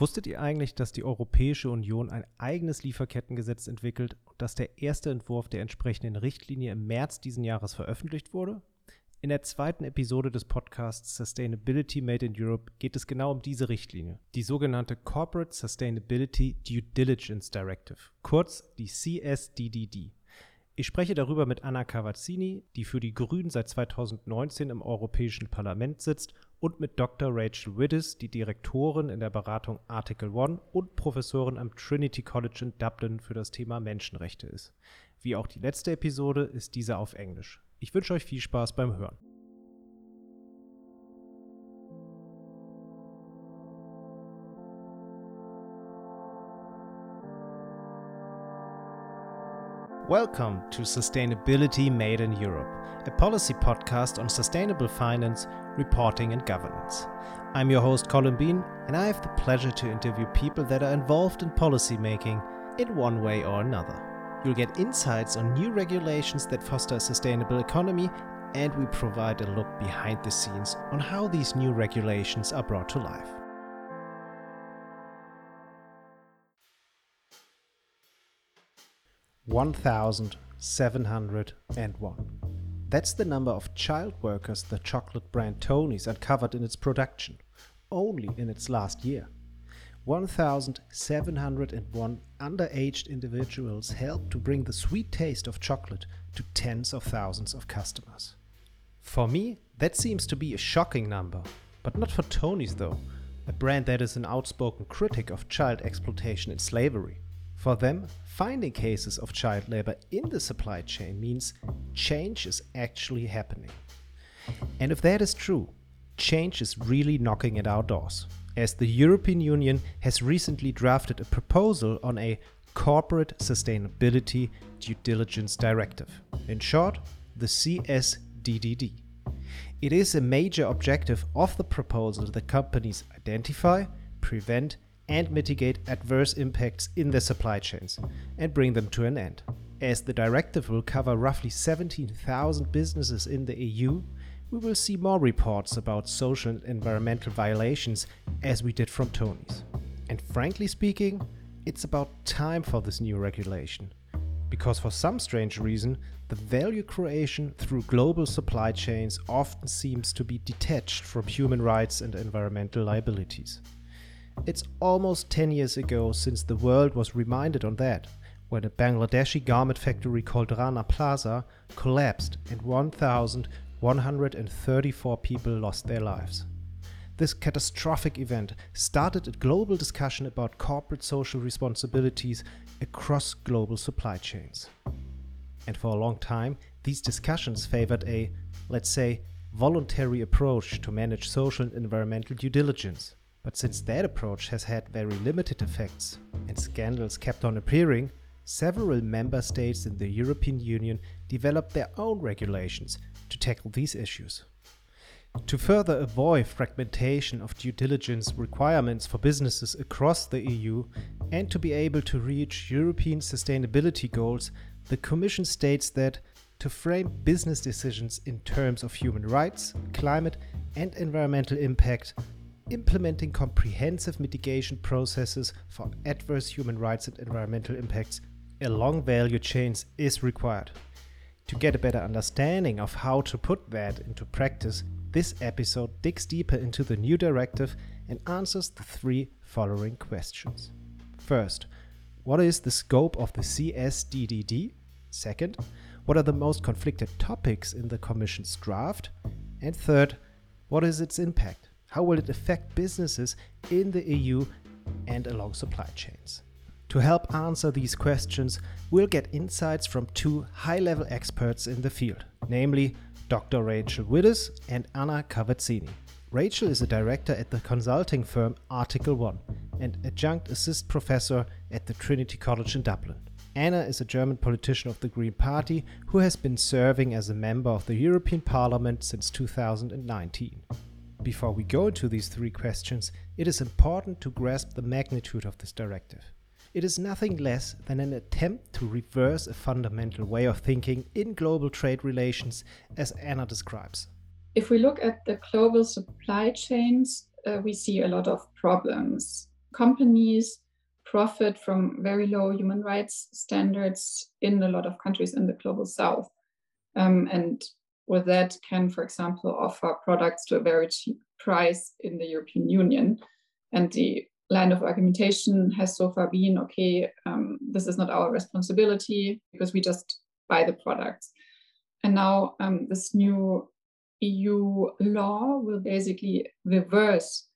Wusstet ihr eigentlich, dass die Europäische Union ein eigenes Lieferkettengesetz entwickelt und dass der erste Entwurf der entsprechenden Richtlinie im März diesen Jahres veröffentlicht wurde? In der zweiten Episode des Podcasts Sustainability Made in Europe geht es genau um diese Richtlinie, die sogenannte Corporate Sustainability Due Diligence Directive, kurz die CSDDD. Ich spreche darüber mit Anna Cavazzini, die für die Grünen seit 2019 im Europäischen Parlament sitzt, und mit Dr. Rachel Widdis, die Direktorin in der Beratung Article One und Professorin am Trinity College in Dublin für das Thema Menschenrechte ist. Wie auch die letzte Episode ist diese auf Englisch. Ich wünsche euch viel Spaß beim Hören. Welcome to Sustainability Made in Europe, a policy podcast on sustainable finance, reporting, and governance. I'm your host, Colin Bean, and I have the pleasure to interview people that are involved in policy making in one way or another. You'll get insights on new regulations that foster a sustainable economy, and we provide a look behind the scenes on how these new regulations are brought to life. One thousand seven hundred and one. That's the number of child workers the chocolate brand Tony's uncovered in its production, only in its last year. 1,701 underaged individuals helped to bring the sweet taste of chocolate to tens of thousands of customers. For me, that seems to be a shocking number, but not for Tony's though, a brand that is an outspoken critic of child exploitation and slavery. For them, finding cases of child labor in the supply chain means change is actually happening. And if that is true, change is really knocking at our doors, as the European Union has recently drafted a proposal on a Corporate Sustainability Due Diligence Directive, in short, the CSDDD. It is a major objective of the proposal that companies identify, prevent, and mitigate adverse impacts in their supply chains and bring them to an end. As the directive will cover roughly 17,000 businesses in the EU, we will see more reports about social and environmental violations as we did from Tony's. And frankly speaking, it's about time for this new regulation. Because for some strange reason, the value creation through global supply chains often seems to be detached from human rights and environmental liabilities. It's almost 10 years ago since the world was reminded on that, when a Bangladeshi garment factory called Rana Plaza collapsed and 1,134 people lost their lives. This catastrophic event started a global discussion about corporate social responsibilities across global supply chains. And for a long time, these discussions favored a, let's say, voluntary approach to manage social and environmental due diligence. But since that approach has had very limited effects and scandals kept on appearing, several member states in the European Union developed their own regulations to tackle these issues. To further avoid fragmentation of due diligence requirements for businesses across the EU and to be able to reach European sustainability goals, the Commission states that to frame business decisions in terms of human rights, climate, and environmental impact implementing comprehensive mitigation processes for adverse human rights and environmental impacts along value chains is required. To get a better understanding of how to put that into practice, this episode digs deeper into the new directive and answers the three following questions. First, what is the scope of the CSDDD? Second, what are the most conflicted topics in the Commission's draft? And third, what is its impact? How will it affect businesses in the EU and along supply chains? To help answer these questions, we'll get insights from two high level experts in the field, namely Dr. Rachel Widdis and Anna Cavazzini. Rachel is a director at the consulting firm Article One and adjunct assist professor at the Trinity College in Dublin. Anna is a German politician of the Green Party who has been serving as a member of the European Parliament since 2019. Before we go into these three questions, it is important to grasp the magnitude of this directive. It is nothing less than an attempt to reverse a fundamental way of thinking in global trade relations, as Anna describes. If we look at the global supply chains, uh, we see a lot of problems. companies profit from very low human rights standards in a lot of countries in the global south. Um, and with that can, for example, offer products to a very cheap price in the European Union. And the line of argumentation has so far been okay, um, this is not our responsibility because we just buy the products. And now um, this new EU law will basically reverse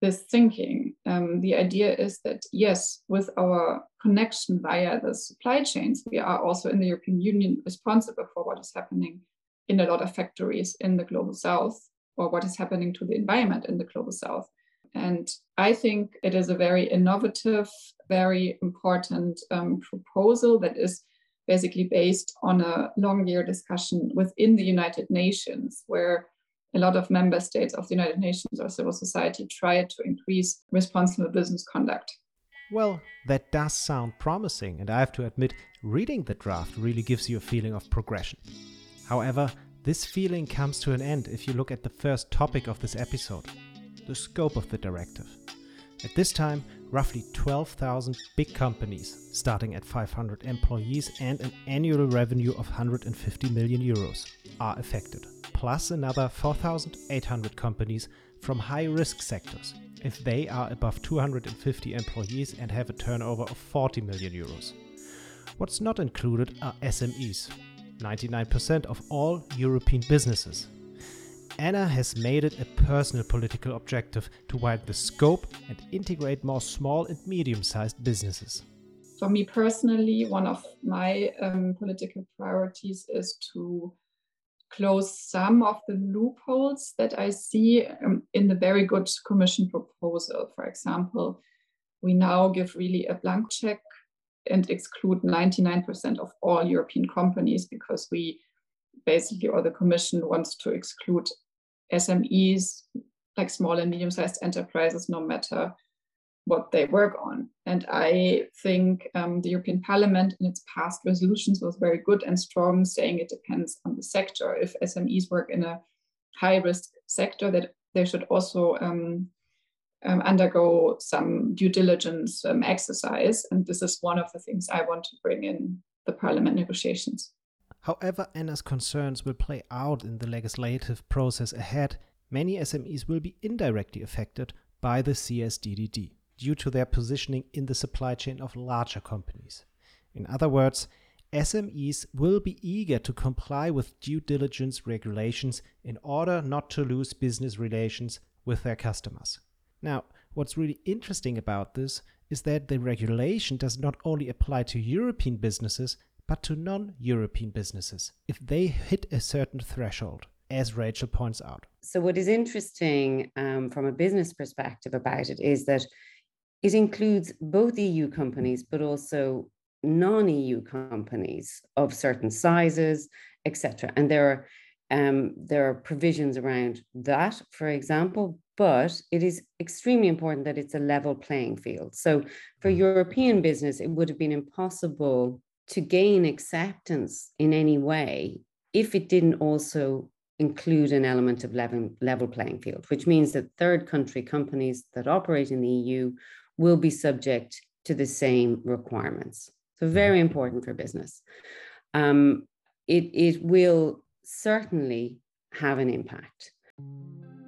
this thinking. Um, the idea is that, yes, with our connection via the supply chains, we are also in the European Union responsible for what is happening in a lot of factories in the global south or what is happening to the environment in the global south. And I think it is a very innovative, very important um, proposal that is basically based on a long year discussion within the United Nations, where a lot of member states of the United Nations or civil society try to increase responsible business conduct. Well, that does sound promising, and I have to admit, reading the draft really gives you a feeling of progression. However, this feeling comes to an end if you look at the first topic of this episode the scope of the directive. At this time, roughly 12,000 big companies, starting at 500 employees and an annual revenue of 150 million euros, are affected, plus another 4,800 companies from high risk sectors, if they are above 250 employees and have a turnover of 40 million euros. What's not included are SMEs, 99% of all European businesses, Anna has made it a personal political objective to widen the scope and integrate more small and medium sized businesses. For me personally, one of my um, political priorities is to close some of the loopholes that I see um, in the very good Commission proposal. For example, we now give really a blank check and exclude 99% of all European companies because we basically, or the Commission wants to exclude SMEs, like small and medium sized enterprises, no matter what they work on. And I think um, the European Parliament in its past resolutions was very good and strong, saying it depends on the sector. If SMEs work in a high risk sector, that they should also um, um, undergo some due diligence um, exercise. And this is one of the things I want to bring in the Parliament negotiations. However, Anna's concerns will play out in the legislative process ahead, many SMEs will be indirectly affected by the CSDDD due to their positioning in the supply chain of larger companies. In other words, SMEs will be eager to comply with due diligence regulations in order not to lose business relations with their customers. Now, what's really interesting about this is that the regulation does not only apply to European businesses, but to non European businesses if they hit a certain threshold, as Rachel points out. So, what is interesting um, from a business perspective about it is that it includes both EU companies, but also non EU companies of certain sizes, etc. And there are um, there are provisions around that, for example, but it is extremely important that it's a level playing field. So for mm. European business, it would have been impossible to gain acceptance in any way if it didn't also include an element of level, level playing field, which means that third country companies that operate in the EU will be subject to the same requirements. So, very mm-hmm. important for business. Um, it, it will certainly have an impact.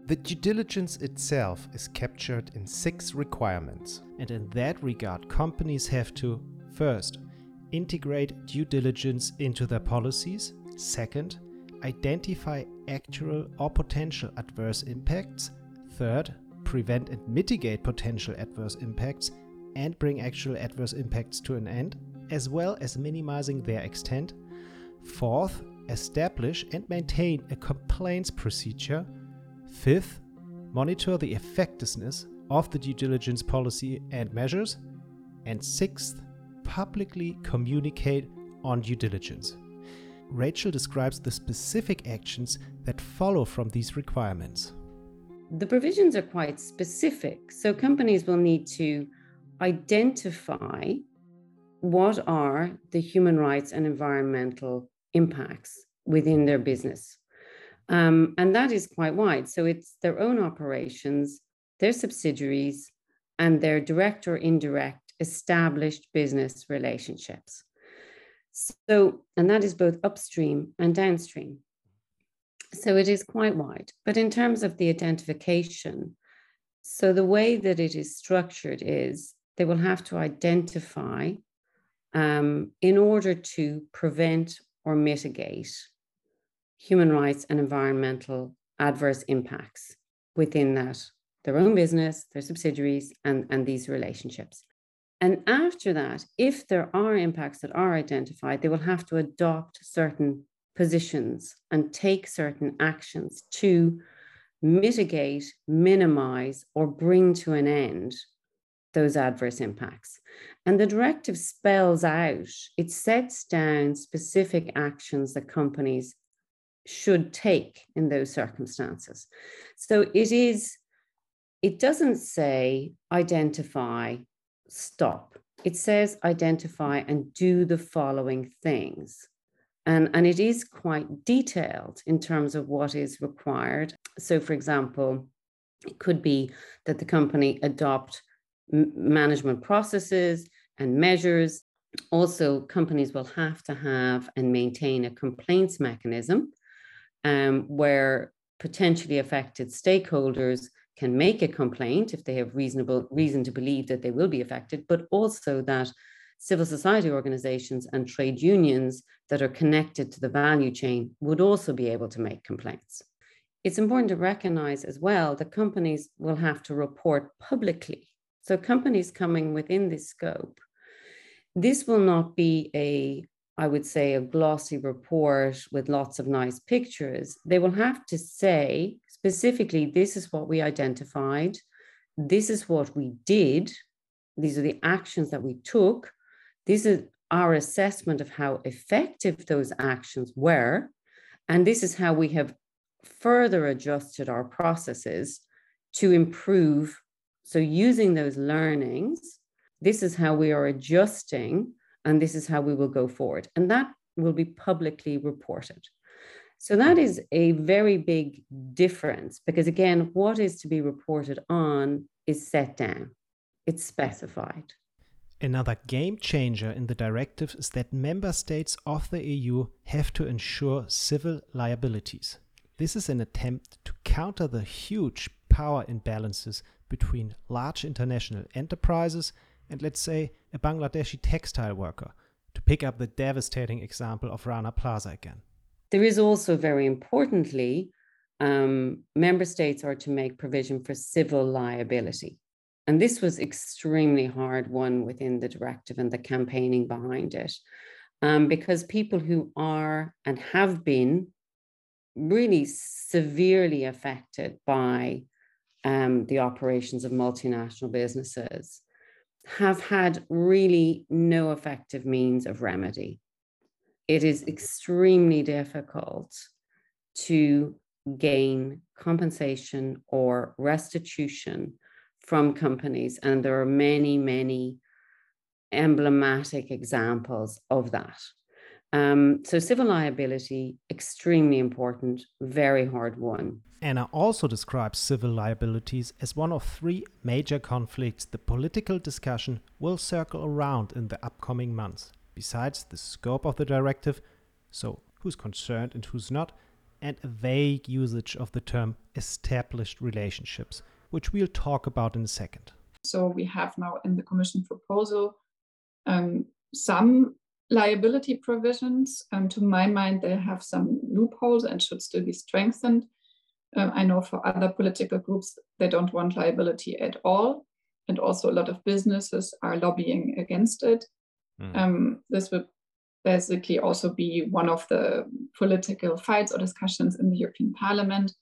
The due diligence itself is captured in six requirements, and in that regard, companies have to first integrate due diligence into their policies. Second, identify actual or potential adverse impacts. Third, prevent and mitigate potential adverse impacts and bring actual adverse impacts to an end, as well as minimizing their extent. Fourth, establish and maintain a complaints procedure. Fifth, monitor the effectiveness of the due diligence policy and measures. And sixth, publicly communicate on due diligence. Rachel describes the specific actions that follow from these requirements. The provisions are quite specific. So companies will need to identify what are the human rights and environmental impacts within their business. Um, and that is quite wide. So it's their own operations, their subsidiaries, and their direct or indirect established business relationships. So, and that is both upstream and downstream. So it is quite wide. But in terms of the identification, so the way that it is structured is they will have to identify um, in order to prevent or mitigate human rights and environmental adverse impacts within that, their own business, their subsidiaries, and, and these relationships. And after that, if there are impacts that are identified, they will have to adopt certain positions and take certain actions to mitigate, minimize, or bring to an end those adverse impacts. And the directive spells out, it sets down specific actions that companies should take in those circumstances. So it is, it doesn't say identify, stop. It says identify and do the following things. And, and it is quite detailed in terms of what is required. So, for example, it could be that the company adopt management processes and measures. Also, companies will have to have and maintain a complaints mechanism um, where potentially affected stakeholders can make a complaint if they have reasonable reason to believe that they will be affected, but also that civil society organizations and trade unions that are connected to the value chain would also be able to make complaints. It's important to recognize as well that companies will have to report publicly. So, companies coming within this scope, this will not be a I would say, a glossy report with lots of nice pictures. They will have to say specifically, this is what we identified, this is what we did, these are the actions that we took, this is our assessment of how effective those actions were, and this is how we have further adjusted our processes to improve. So, using those learnings, this is how we are adjusting and this is how we will go forward. And that will be publicly reported. So that is a very big difference because, again, what is to be reported on is set down, it's specified. Another game changer in the directive is that member states of the EU have to ensure civil liabilities. This is an attempt to counter the huge power imbalances between large international enterprises and let's say a Bangladeshi textile worker, to pick up the devastating example of Rana Plaza again. There is also, very importantly, um, member states are to make provision for civil liability. And this was extremely hard won within the directive and the campaigning behind it. Um, because people who are and have been really severely affected by um, the operations of multinational businesses have had really no effective means of remedy. It is extremely difficult to gain compensation or restitution from companies. And there are many, many emblematic examples of that. Um, so civil liability, extremely important, very hard won. Anna also describes civil liabilities as one of three major conflicts the political discussion will circle around in the upcoming months, besides the scope of the directive, so who's concerned and who's not, and a vague usage of the term established relationships, which we'll talk about in a second. So we have now in the Commission proposal um, some liability provisions, um, to my mind, they have some loopholes and should still be strengthened. Um, I know for other political groups, they don't want liability at all. And also, a lot of businesses are lobbying against it. Mm. Um, this would basically also be one of the political fights or discussions in the European Parliament.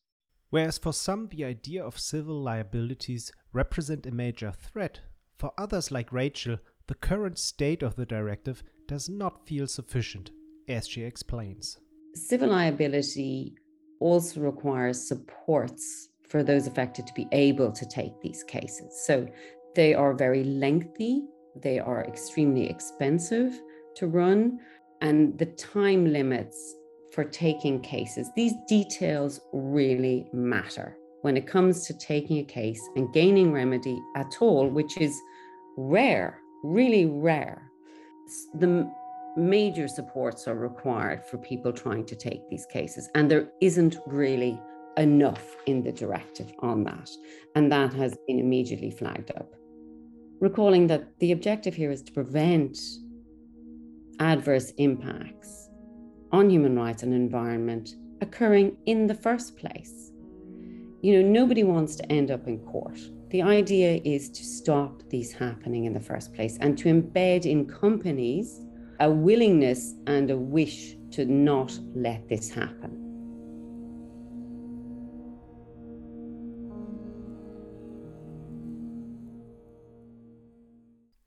Whereas for some, the idea of civil liabilities represent a major threat, for others like Rachel, the current state of the directive does not feel sufficient, as she explains. Civil liability also requires supports for those affected to be able to take these cases. So they are very lengthy, they are extremely expensive to run, and the time limits for taking cases, these details really matter. when it comes to taking a case and gaining remedy at all, which is rare, really rare. The major supports are required for people trying to take these cases, and there isn't really enough in the directive on that. And that has been immediately flagged up. Recalling that the objective here is to prevent adverse impacts on human rights and environment occurring in the first place. You know, nobody wants to end up in court. The idea is to stop these happening in the first place and to embed in companies a willingness and a wish to not let this happen.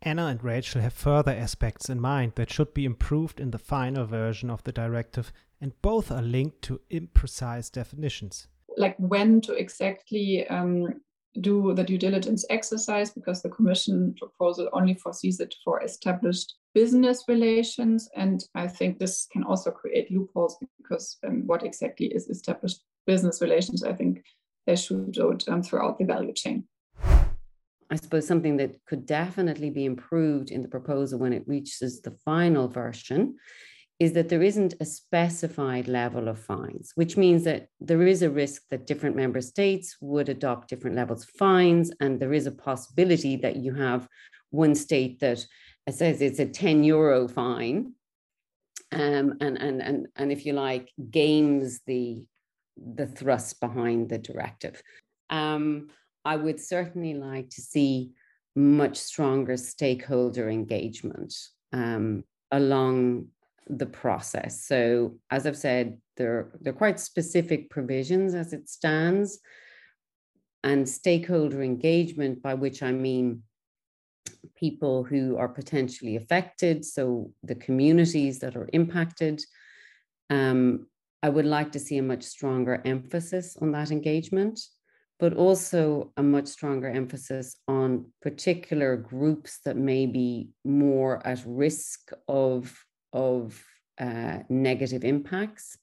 Anna and Rachel have further aspects in mind that should be improved in the final version of the directive, and both are linked to imprecise definitions. Like when to exactly um, do the due diligence exercise, because the Commission proposal only foresees it for established business relations. And I think this can also create loopholes because um, what exactly is established business relations, I think they should do um, throughout the value chain. I suppose something that could definitely be improved in the proposal when it reaches the final version is that there isn't a specified level of fines, which means that there is a risk that different member states would adopt different levels of fines, and there is a possibility that you have one state that says it's a 10 euro fine, um, and, and, and, and if you like, games the, the thrust behind the directive. Um, I would certainly like to see much stronger stakeholder engagement um, along the process. So, as I've said, there, are quite specific provisions as it stands, and stakeholder engagement, by which I mean people who are potentially affected, so the communities that are impacted. Um, I would like to see a much stronger emphasis on that engagement but also a much stronger emphasis on particular groups that may be more at risk of, of uh, negative impacts,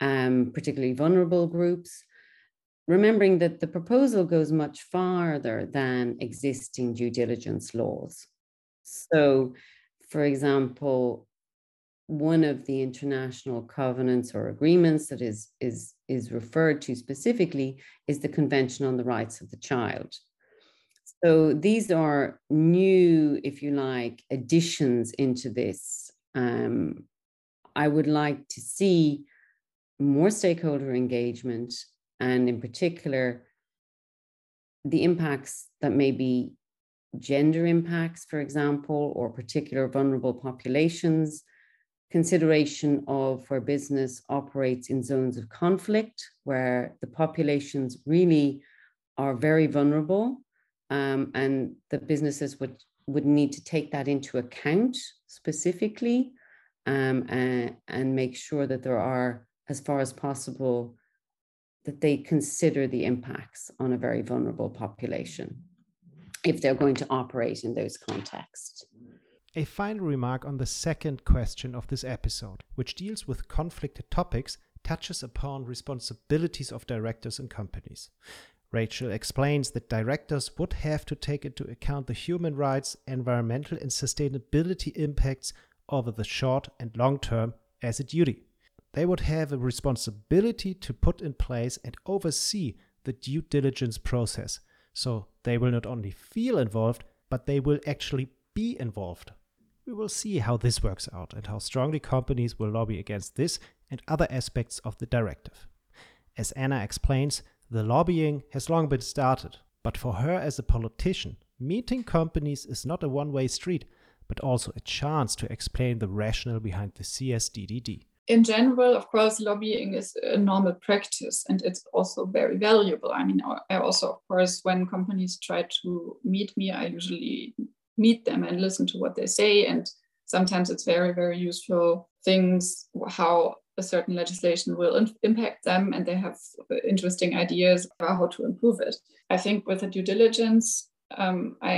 um, particularly vulnerable groups. Remembering that the proposal goes much farther than existing due diligence laws. So, for example, one of the international covenants or agreements that is, is, is referred to specifically is the Convention on the Rights of the Child. So these are new, if you like, additions into this. Um, I would like to see more stakeholder engagement and, in particular, the impacts that may be gender impacts, for example, or particular vulnerable populations. Consideration of where business operates in zones of conflict, where the populations really are very vulnerable, um, and the businesses would, would need to take that into account specifically um, and, and make sure that there are, as far as possible, that they consider the impacts on a very vulnerable population if they're going to operate in those contexts. A final remark on the second question of this episode, which deals with conflicted topics, touches upon responsibilities of directors and companies. Rachel explains that directors would have to take into account the human rights, environmental, and sustainability impacts over the short and long term as a duty. They would have a responsibility to put in place and oversee the due diligence process. So they will not only feel involved, but they will actually be involved. We will see how this works out and how strongly companies will lobby against this and other aspects of the directive. As Anna explains, the lobbying has long been started, but for her as a politician, meeting companies is not a one way street, but also a chance to explain the rationale behind the CSDDD. In general, of course, lobbying is a normal practice and it's also very valuable. I mean, I also, of course, when companies try to meet me, I usually meet them and listen to what they say. And sometimes it's very, very useful things, how a certain legislation will in- impact them, and they have interesting ideas about how to improve it. I think with the due diligence, um, I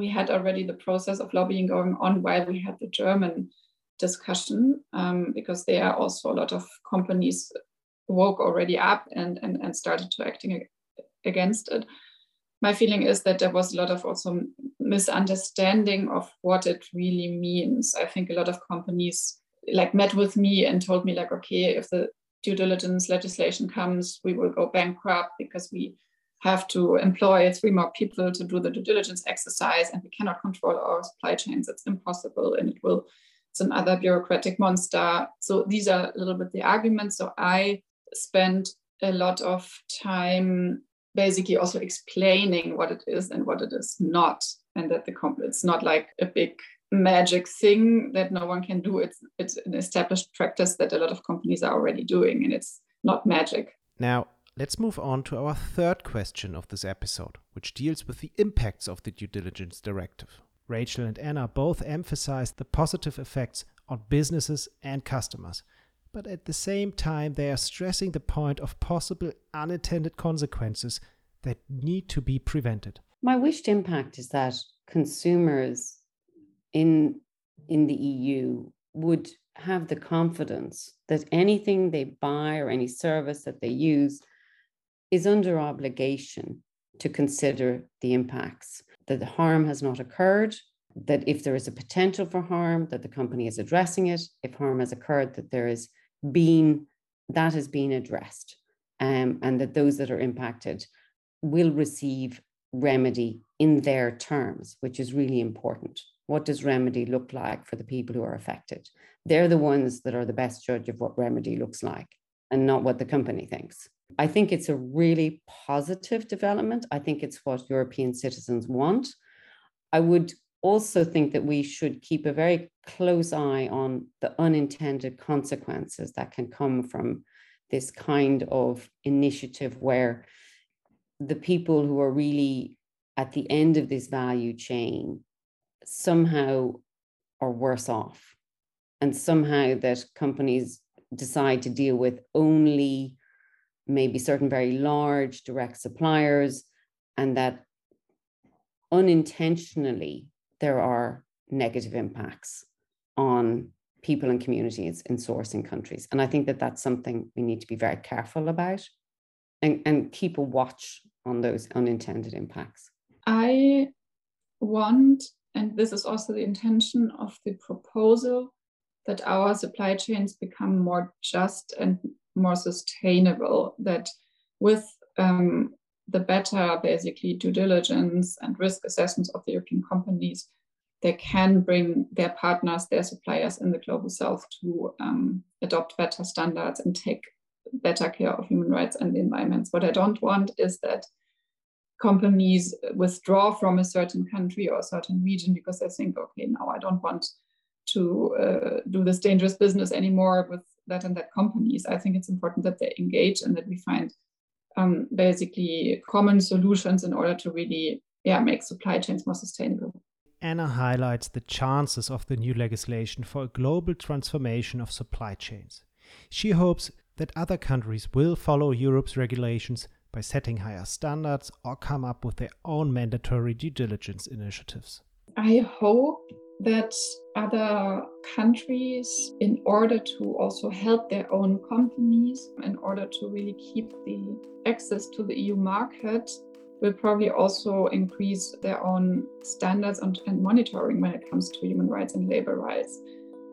we had already the process of lobbying going on while we had the German discussion, um, because there are also a lot of companies woke already up and, and, and started to acting against it. My feeling is that there was a lot of also misunderstanding of what it really means. I think a lot of companies like met with me and told me like, okay, if the due diligence legislation comes, we will go bankrupt because we have to employ three more people to do the due diligence exercise and we cannot control our supply chains. It's impossible and it will, it's another bureaucratic monster. So these are a little bit the arguments. So I spent a lot of time basically also explaining what it is and what it is not. And that the comp- it's not like a big magic thing that no one can do. It's it's an established practice that a lot of companies are already doing, and it's not magic. Now, let's move on to our third question of this episode, which deals with the impacts of the due diligence directive. Rachel and Anna both emphasized the positive effects on businesses and customers, but at the same time, they are stressing the point of possible unintended consequences that need to be prevented. My wished impact is that consumers in in the EU would have the confidence that anything they buy or any service that they use is under obligation to consider the impacts that the harm has not occurred that if there is a potential for harm that the company is addressing it. If harm has occurred that there is being that has been addressed um, and that those that are impacted will receive remedy in their terms which is really important what does remedy look like for the people who are affected? They're the ones that are the best judge of what remedy looks like and not what the company thinks. I think it's a really positive development. I think it's what European citizens want. I would also think that we should keep a very close eye on the unintended consequences that can come from this kind of initiative where the people who are really at the end of this value chain somehow are worse off. And somehow that companies decide to deal with only maybe certain very large direct suppliers and that unintentionally there are negative impacts on people and communities in sourcing countries. And i think that that's something we need to be very careful about and, and keep a watch on those unintended impacts. I want and this is also the intention of the proposal that our supply chains become more just and more sustainable, that with um, the better basically due diligence and risk assessments of the European companies, they can bring their partners, their suppliers in the global south to um, adopt better standards and take better care of human rights and the environments. What I don't want is that companies withdraw from a certain country or a certain region because they think, okay, now I don't want to uh, do this dangerous business anymore with that and that companies. I think it's important that they engage and that we find um, basically common solutions in order to really yeah, make supply chains more sustainable. Anna highlights the chances of the new legislation for a global transformation of supply chains. She hopes that other countries will follow Europe's regulations by setting higher standards or come up with their own mandatory due diligence initiatives? I hope that other countries, in order to also help their own companies, in order to really keep the access to the EU market, will probably also increase their own standards and, monitoring when it comes to human rights and labor rights.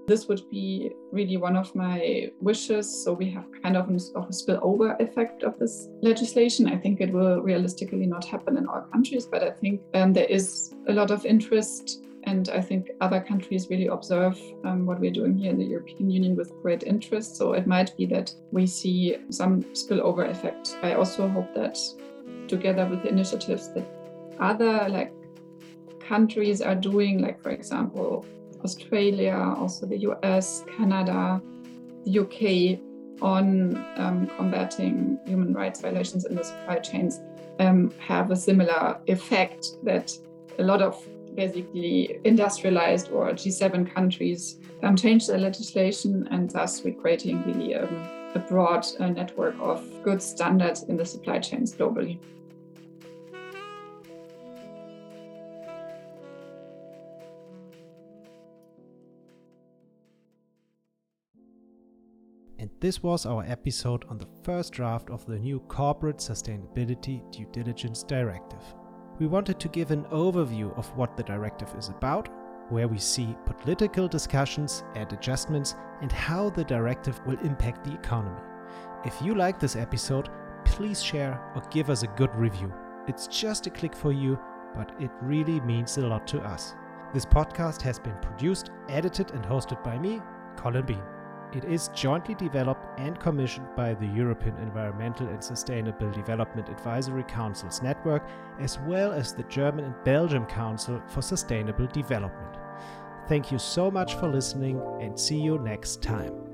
This would be really one of my wishes. So we have kind of, of a spillover effect of this legislation. I think it will realistically not happen in all countries, but I think um, there is a lot of interest and I think other countries really observe um, what we're doing here in the European Union with great interest. So it might be that we see some spillover effect. I also hope that together with the initiatives that other like countries are doing, like for example, Australia, also the US, Canada, the UK on um, combating human rights violations in the supply chains um, have a similar effect that a lot of basically industrialized or G7 countries um, change their legislation and thus we're creating really um, a broad uh, network of good standards in the supply chains globally. This was our episode on the first draft of the new Corporate Sustainability Due Diligence Directive. We wanted to give an overview of what the directive is about, where we see political discussions and adjustments, and how the directive will impact the economy. If you like this episode, please share or give us a good review. It's just a click for you, but it really means a lot to us. This podcast has been produced, edited, and hosted by me, Colin Bean. It is jointly developed and commissioned by the European Environmental and Sustainable Development Advisory Councils Network, as well as the German and Belgian Council for Sustainable Development. Thank you so much for listening and see you next time.